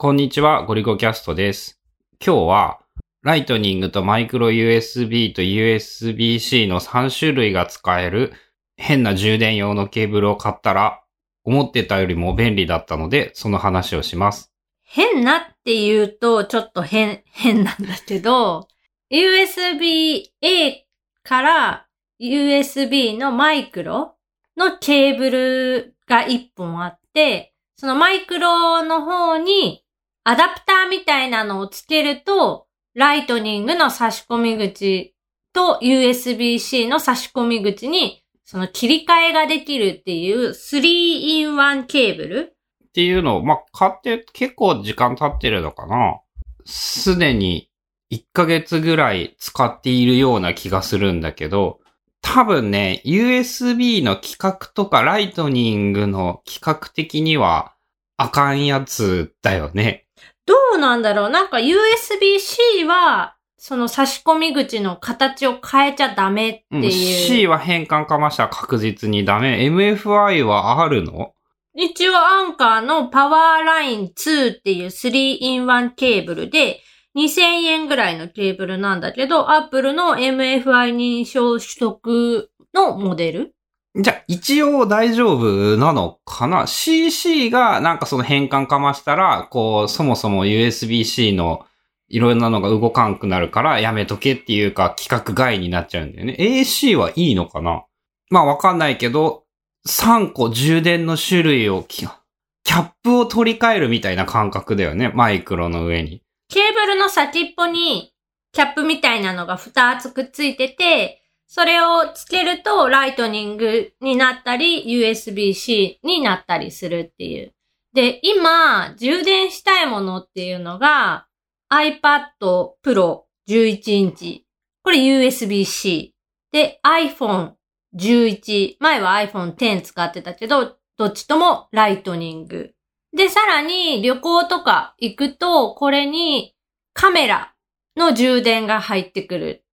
こんにちは、ゴリゴキャストです。今日は、ライトニングとマイクロ USB と USB-C の3種類が使える変な充電用のケーブルを買ったら、思ってたよりも便利だったので、その話をします。変なって言うとちょっと変、変なんだけど、USB-A から USB のマイクロのケーブルが1本あって、そのマイクロの方にアダプターみたいなのをつけると、ライトニングの差し込み口と USB-C の差し込み口にその切り替えができるっていう 3-in-1 ケーブルっていうのを、まあ、買って結構時間経ってるのかなすでに1ヶ月ぐらい使っているような気がするんだけど、多分ね、USB の規格とかライトニングの規格的にはあかんやつだよね。どうなんだろうなんか USB-C は、その差し込み口の形を変えちゃダメってうん、いう。C は変換かましたら確実にダメ。MFI はあるの？一応アンカーのパワーライン2っていう 3-in-1 ケーブルで、2000円ぐらいのケーブルなんだけど、Apple の MFI 認証取得のモデルじゃあ、一応大丈夫なのかな ?CC がなんかその変換かましたら、こう、そもそも USB-C のいろんなのが動かんくなるからやめとけっていうか規格外になっちゃうんだよね。AC はいいのかな？まあわかんないけど、3個充電の種類を、キャップを取り替えるみたいな感覚だよね。マイクロの上に。ケーブルの先っぽにキャップみたいなのが2つくっついてて、それをつけるとライトニングになったり USB-C になったりするっていう。で、今、充電したいものっていうのが iPad Pro 11インチ。これ USB-C。で、iPhone 11。前は iPhone X 使ってたけど、どっちともライトニング。で、さらに旅行とか行くと、これにカメラの充電が入ってくる。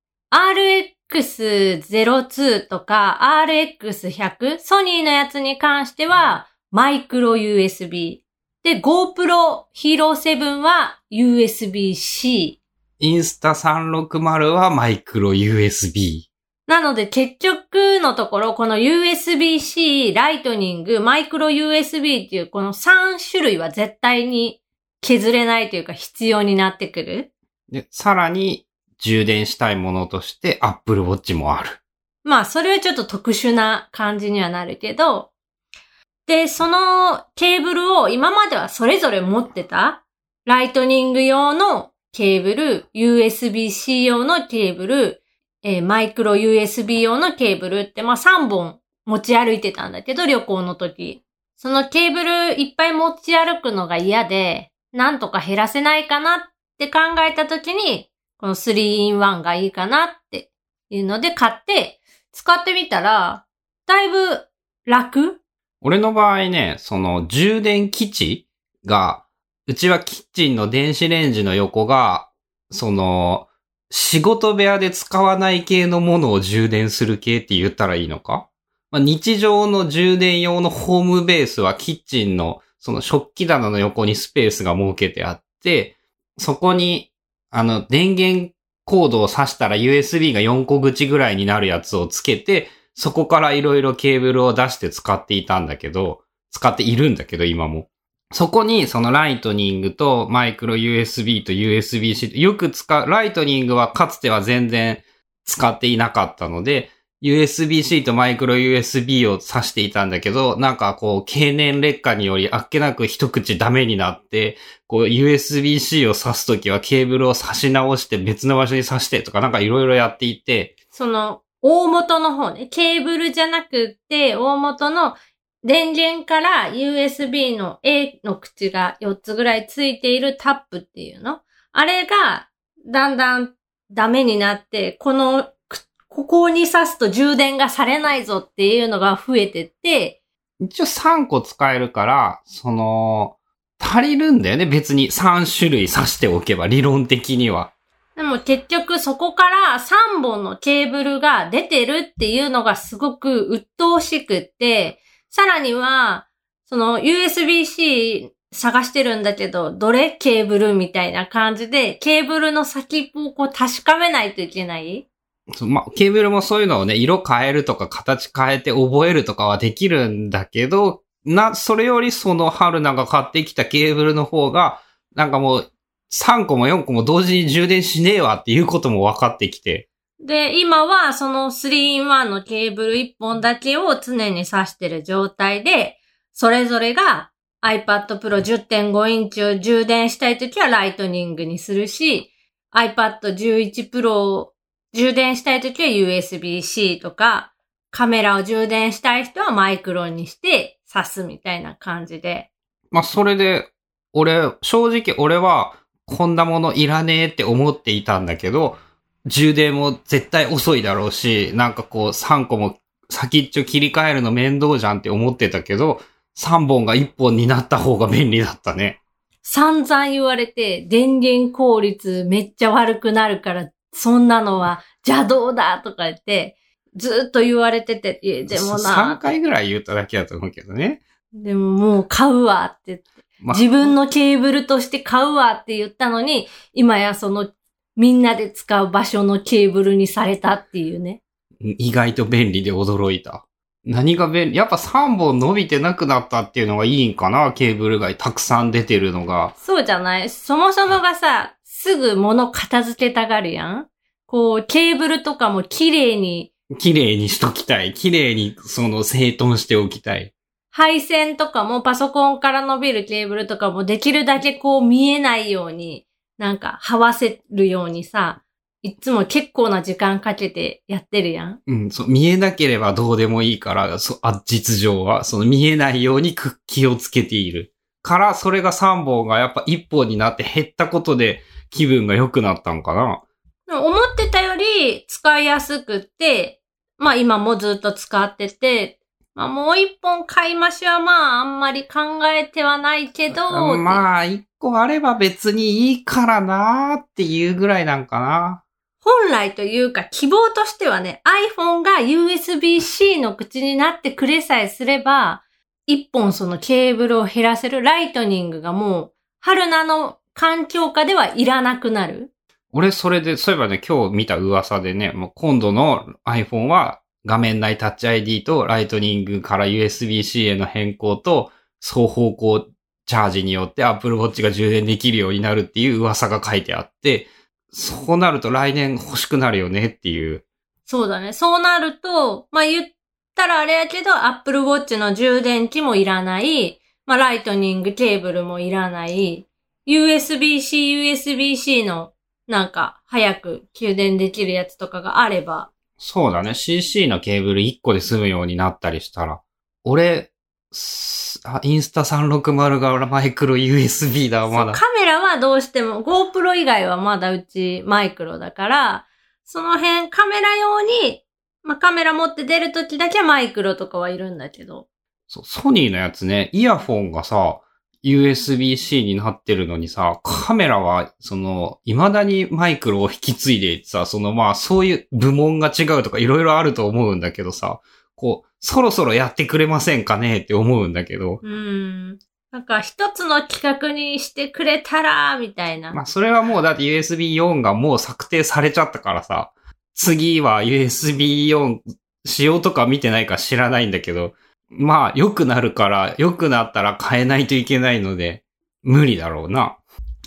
RX02 とか RX100、ソニーのやつに関してはマイクロ USB。で、GoPro Hero 7は USB-C。インスタ360はマイクロ USB。なので結局のところ、この USB-C、ライトニング、マイクロ USB っていうこの3種類は絶対に削れないというか必要になってくる。で、さらに充電したいものとして Apple Watch もある。まあそれはちょっと特殊な感じにはなるけど、で、そのケーブルを今まではそれぞれ持ってた、ライトニング用のケーブル、USB-C 用のケーブル、えーマイクロ USB 用のケーブルって、まあ3本持ち歩いてたんだけど、旅行の時。そのケーブルいっぱい持ち歩くのが嫌で、なんとか減らせないかなって考えた時に、この 3-in-1 がいいかなっていうので買って、使ってみたら、だいぶ楽？俺の場合ね、その充電基地が、うちはキッチンの電子レンジの横が、その、仕事部屋で使わない系のものを充電する系って言ったらいいのか、まあ、日常の充電用のホームベースはキッチンのその食器棚の横にスペースが設けてあって、そこに、あの、電源コードを挿したら USB が4個口ぐらいになるやつをつけて、そこからいろいろケーブルを出して使っていたんだけど、使っているんだけど、今も。そこに、そのライトニングとマイクロ USB と USB-C、よく使う、ライトニングはかつては全然使っていなかったので、USB-C とマイクロ USB を挿していたんだけど、なんかこう、経年劣化によりあっけなく一口ダメになって、こう、USB-C を挿すときはケーブルを挿し直して別の場所に挿してとかなんかいろいろやっていて、その、大元の方ね、ケーブルじゃなくて、大元の電源から USB の A の口が4つぐらいついているタップっていうの。あれが、だんだんダメになって、この、ここに挿すと充電がされないぞっていうのが増えてって、一応3個使えるから、その、足りるんだよね。別に3種類挿しておけば、理論的には。でも結局そこから3本のケーブルが出てるっていうのがすごく鬱陶しくって、さらには、その USB-C 探してるんだけど、どれ？ケーブル？みたいな感じで、ケーブルの先をこう確かめないといけないそまあ、ケーブルもそういうのをね、色変えるとか形変えて覚えるとかはできるんだけど、な、それよりその春菜が買ってきたケーブルの方が、なんかもう3個も4個も同時に充電しねえわっていうことも分かってきて。で、今はその 3-in-1 のケーブル1本だけを常に挿してる状態で、それぞれが iPad Pro 10.5インチを充電したいときはライトニングにするし、iPad 11 Pro を充電したいときは USB-C とか、カメラを充電したい人はマイクロにして挿すみたいな感じで。まあ、それで、俺、正直俺は、こんなものいらねえって思っていたんだけど、充電も絶対遅いだろうし、なんかこう3個も先っちょ切り替えるの面倒じゃんって思ってたけど、3本が1本になった方が便利だったね。散々言われて、電源効率めっちゃ悪くなるから、そんなのは邪道だとか言って、ずっと言われてて、でもな。3回ぐらい言っただけだと思うけどね。でももう買うわってまあ、自分のケーブルとして買うわって言ったのに、今やそのみんなで使う場所のケーブルにされたっていうね。意外と便利で驚いた。何が便利やっぱ3本伸びてなくなったっていうのがいいんかなケーブルがたくさん出てるのが。そうじゃない？そもそもがさ、すぐ物片付けたがるやんこう、ケーブルとかも綺麗に。綺麗にしときたい。綺麗にその整頓しておきたい。配線とかもパソコンから伸びるケーブルとかもできるだけこう見えないように、なんか、はわせるようにさ、いつも結構な時間かけてやってるやん。うん、そう、見えなければどうでもいいから、そあ、実情は、その見えないように気をつけている。から、それが3本がやっぱ1本になって減ったことで気分が良くなったんかな？思ってたより使いやすくって、まあ今もずっと使ってて、まあ、もう一本買いましはまあ、あんまり考えてはないけど。まあ、一個あれば別にいいからなーっていうぐらいなんかな。本来というか希望としてはね、iPhone が USB-C の口になってくれさえすれば、一本そのケーブルを減らせるライトニングがもう、春菜の環境下ではいらなくなる？俺それで、そういえばね、今日見た噂でね、もう今度の iPhone は画面内タッチ ID とライトニングから USB-C への変更と双方向チャージによって Apple Watch が充電できるようになるっていう噂が書いてあって、そうなると来年欲しくなるよねっていう。そうだね。そうなると、まあ、言ったらあれやけど Apple Watch の充電器もいらない、まあ、ライトニングケーブルもいらない、USB-C、USB-C のなんか早く給電できるやつとかがあれば、そうだね。CC のケーブル1個で済むようになったりしたら。俺、あ、インスタ360がマイクロ USB だ、まだ。カメラはどうしても、GoPro 以外はまだうちマイクロだから、その辺カメラ用に、まあ、カメラ持って出るときだけマイクロとかはいるんだけど。そう、ソニーのやつね、イヤフォンがさ、USB-C になってるのにさ、カメラは、その、未だにマイクロを引き継いでいてさ、そのまあ、そういう部門が違うとかいろいろあると思うんだけどさ、こう、そろそろやってくれませんかねって思うんだけど。うん。なんか一つの企画にしてくれたら、みたいな。まあそれはもうだって USB4 がもう策定されちゃったからさ、次は USB4 仕様とか見てないか知らないんだけど、まあ、良くなるから、良くなったら変えないといけないので、無理だろうな。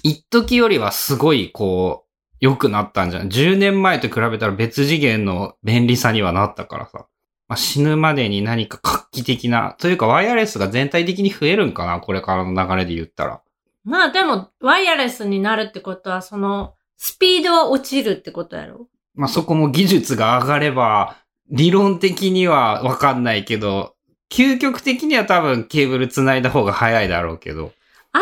一時よりはすごい、こう、良くなったんじゃん。10年前と比べたら別次元の便利さにはなったからさ。まあ、死ぬまでに何か画期的な、というかワイヤレスが全体的に増えるんかな？これからの流れで言ったら。まあでも、ワイヤレスになるってことは、その、スピードは落ちるってことやろ？まあそこも技術が上がれば、理論的にはわかんないけど、究極的には多分ケーブル繋いだ方が早いだろうけど。iPhone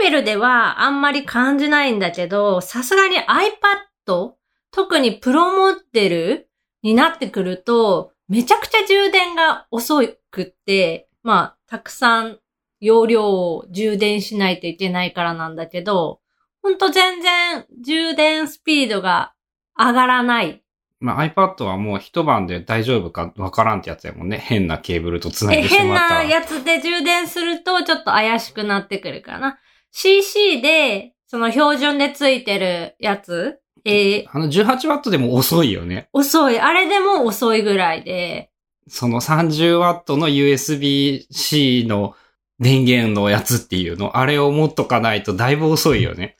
レベルではあんまり感じないんだけど、さすがに iPad、特にプロモデルになってくると、めちゃくちゃ充電が遅くって、まあ、たくさん容量を充電しないといけないからなんだけど、ほんと全然充電スピードが上がらないまあ、iPad はもう一晩で大丈夫かわからんってやつやもんね。変なケーブルと繋いえ、でし変まったら。なやつで充電するとちょっと怪しくなってくるかな。CC で、その標準でついてるやつ、えーあの 18W でも遅いよね。遅い。あれでも遅いぐらいで、その 30W の USB-C の電源のやつっていうの、あれを持っとかないとだいぶ遅いよね。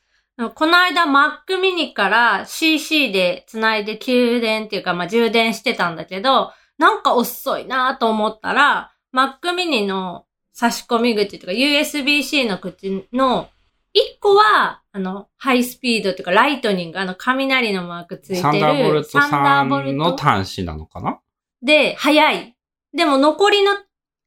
この間 Mac mini から CC で繋いで給電っていうか、まあ、充電してたんだけど、なんか遅いなと思ったら、Mac mini の差し込み口とか USB-C の口の一個は、あの、ハイスピードというか、ライトニング、あの、雷のマークついてる。サンダーボルトサンダーボ3ルトの端子なのかな？で、早い。でも残りの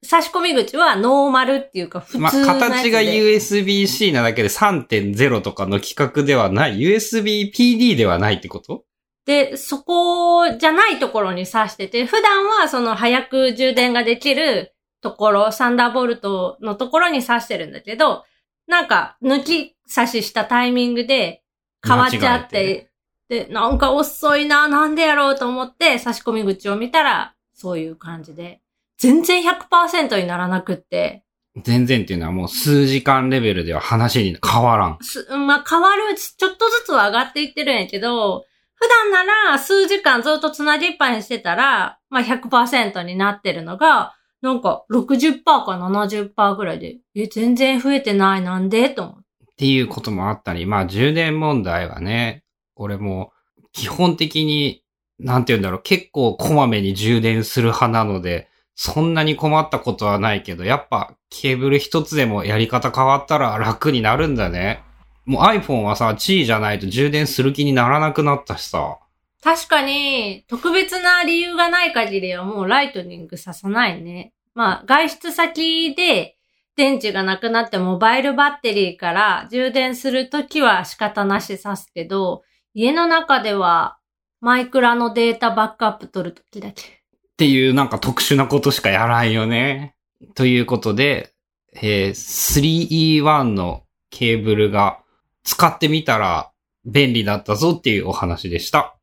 差し込み口はノーマルっていうか、普通のまあ。形が USB-C なだけで3.0とかの規格ではない、USB-PD ではないってこと？で、そこじゃないところに挿してて、普段はその早く充電ができるところ、サンダーボルトのところに挿してるんだけど、なんか抜き差ししたタイミングで変わっちゃっ間違て、で、なんか遅いな、なんでやろうと思って差し込み口を見たら、そういう感じで、全然100%にならなくって、全然っていうのはもう数時間レベルでは話に変わらん。す、まあ、変わる、ちょっとずつは上がっていってるんやけど、普段なら数時間ずっとつなぎっぱにしてたら、まあ、100%になってるのが、なんか60%か70%ぐらいで、え、全然増えてない、なんで？と思って。っていうこともあったり、まあ充電問題はね、俺も基本的に、なんて言うんだろう、結構こまめに充電する派なので、そんなに困ったことはないけど、やっぱケーブル一つでもやり方変わったら楽になるんだね。もう iPhone はさ、地位じゃないと充電する気にならなくなったしさ。確かに、特別な理由がない限りはもうライトニングささないね。まあ、外出先で電池がなくなってモバイルバッテリーから充電するときは仕方なしさすけど、家の中ではマイクラのデータバックアップ取るときだけ。っていうなんか特殊なことしかやらんよね。ということで、えー 3E1 のケーブルが使ってみたら便利だったぞっていうお話でした。